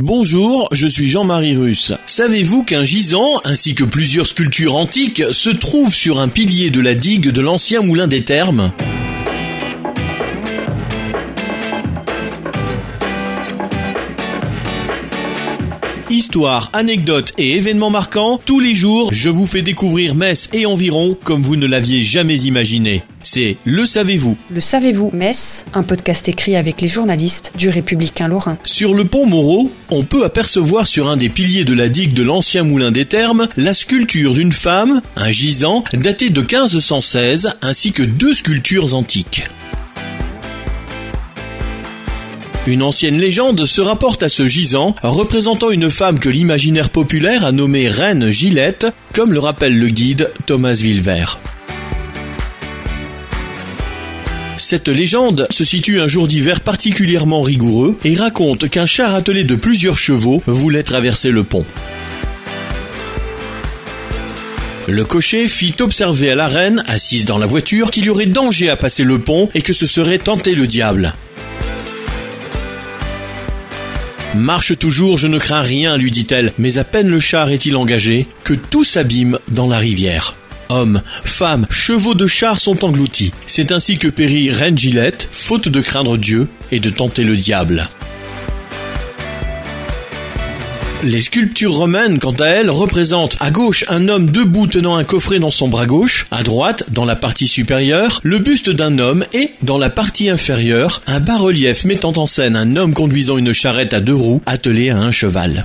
Bonjour, je suis Jean-Marie Russe. Savez-vous qu'un gisant, ainsi que plusieurs sculptures antiques, se trouvent sur un pilier de la digue de l'ancien moulin des Thermes? Histoire, anecdotes et événements marquants, tous les jours, je vous fais découvrir Metz et environ comme vous ne l'aviez jamais imaginé. C'est Le Savez-vous. Le Savez-vous Metz, un podcast écrit avec les journalistes du Républicain Lorrain. Sur le pont Moreau, on peut apercevoir sur un des piliers de la digue de l'ancien moulin des Thermes la sculpture d'une femme, un gisant, daté de 1516, ainsi que deux sculptures antiques. Une ancienne légende se rapporte à ce gisant, représentant une femme que l'imaginaire populaire a nommée Reine Gillette, comme le rappelle le guide Thomas Villevert. Cette légende se situe un jour d'hiver particulièrement rigoureux et raconte qu'un char attelé de plusieurs chevaux voulait traverser le pont. Le cocher fit observer à la reine, assise dans la voiture, qu'il y aurait danger à passer le pont et que ce serait tenter le diable. Marche toujours, je ne crains rien, lui dit-elle, mais à peine le char est-il engagé, que tout s'abîme dans la rivière. Hommes, femmes, chevaux de char sont engloutis. C'est ainsi que périt Reine Gillette, faute de craindre Dieu et de tenter le diable. Les sculptures romaines, quant à elles, représentent à gauche un homme debout tenant un coffret dans son bras gauche, à droite, dans la partie supérieure, le buste d'un homme et, dans la partie inférieure, un bas-relief mettant en scène un homme conduisant une charrette à deux roues attelée à un cheval.